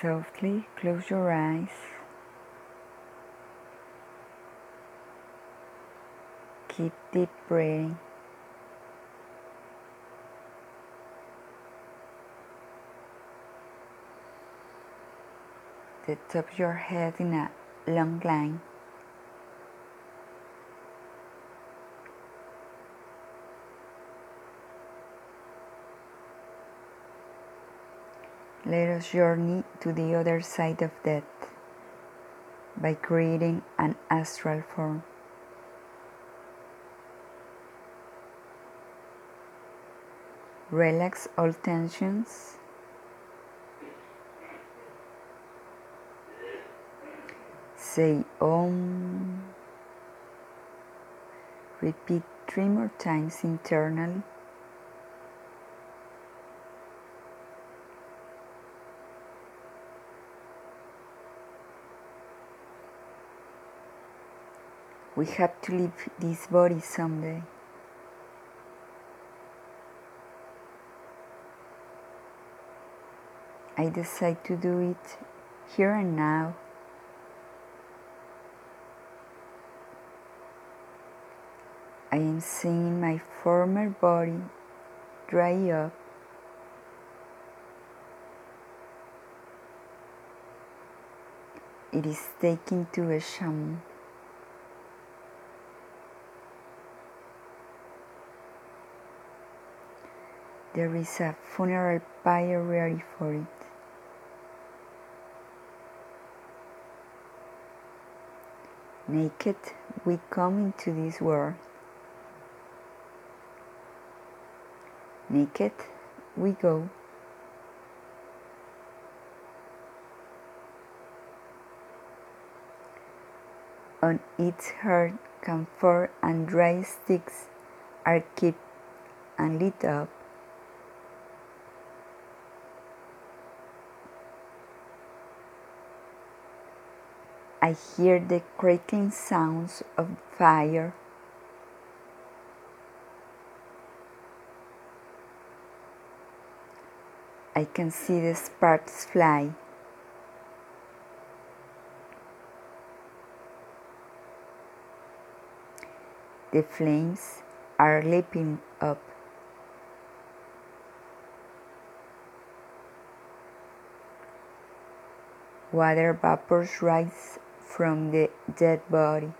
Softly close your eyes. Keep deep breathing. The top of your head in a long line. Let us journey to the other side of death by creating an astral form. Relax all tensions. Say Om. Repeat three more times internally. We have to leave this body someday. I decide to do it here and now. I am seeing my former body dry up. It is taken to a shaman. There is a funeral pyre ready for it. Naked, we come into this world. Naked, we go. On its heart, camphor and dry sticks are kept and lit up. I hear the crackling sounds of fire. I can see the sparks fly. The flames are leaping up. Water vapors rise from the dead body.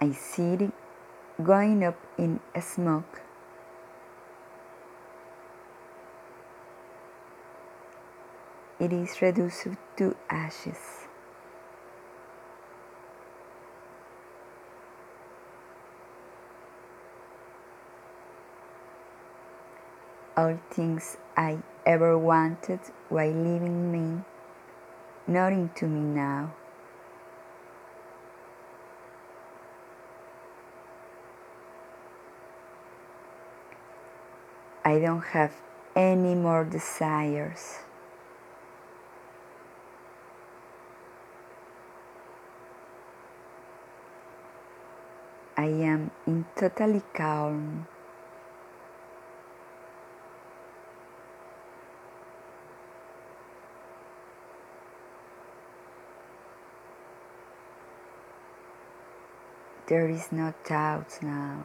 I see it going up in smoke. It is reduced to ashes. All things I ever wanted while living mean nothing to me now. I don't have any more desires. I am in totally calm. There is no doubt now.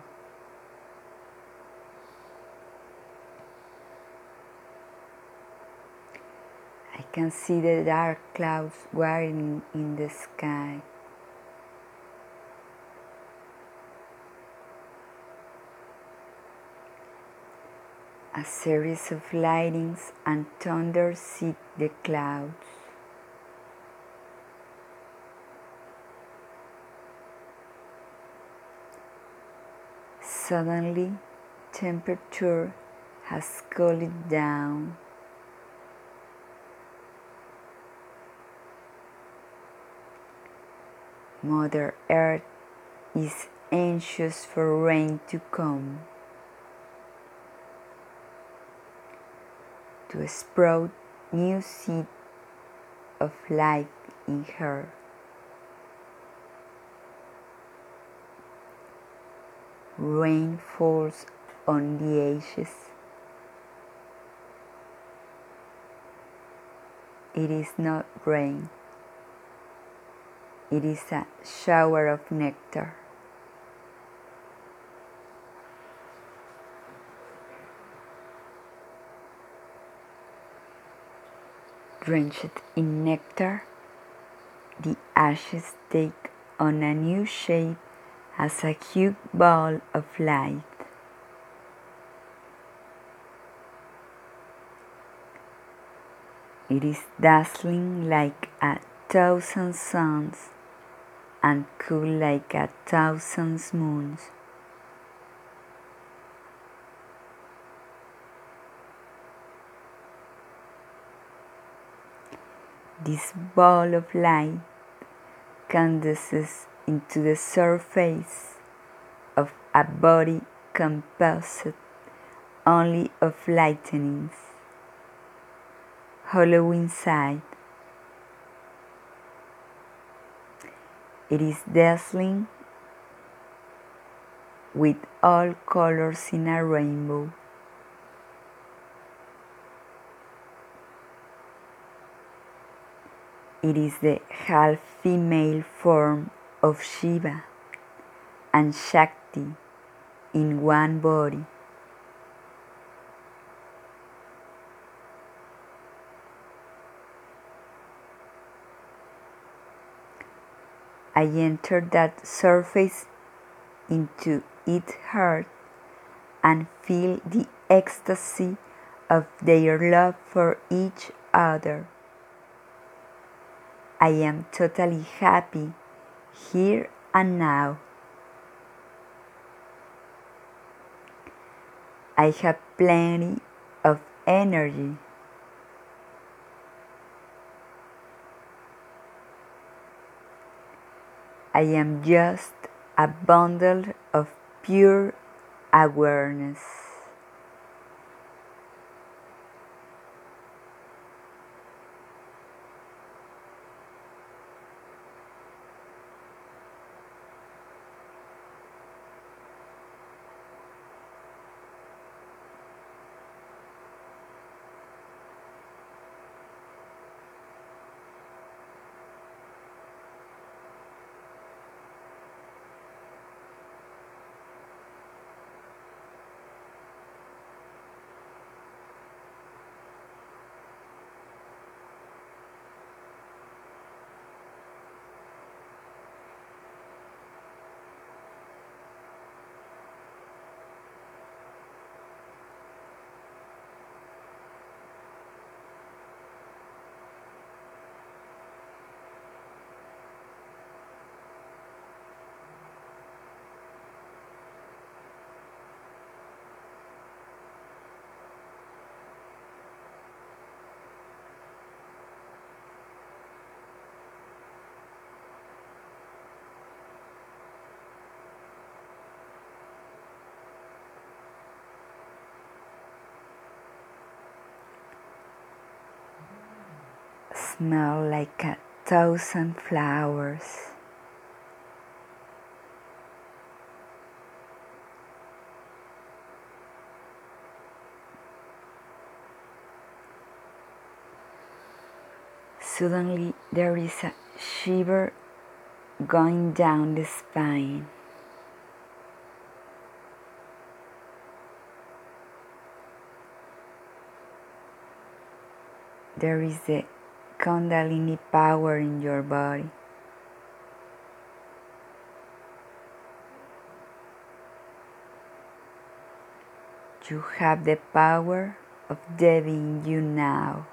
I can see the dark clouds whirling in the sky. A series of lightnings and thunder seek the clouds. Suddenly, temperature has cooled down. Mother Earth is anxious for rain to come, to sprout new seed of life in her. Rain falls on the edges. It is not rain. It is a shower of nectar. Drenched in nectar, the ashes take on a new shape as a huge ball of light. It is dazzling like a thousand suns and cool like a thousand moons. This ball of light condenses into the surface of a body composed only of lightnings, hollow inside. It is dazzling with all colors in a rainbow. It is the half female form of Shiva and Shakti in one body. I enter that surface into its heart and feel the ecstasy of their love for each other. I am totally happy here and now. I have plenty of energy. I am just a bundle of pure awareness. Smell like a thousand flowers. Suddenly, there is a shiver going down the spine. There is the Kundalini power in your body. You have the power of Devi in you now.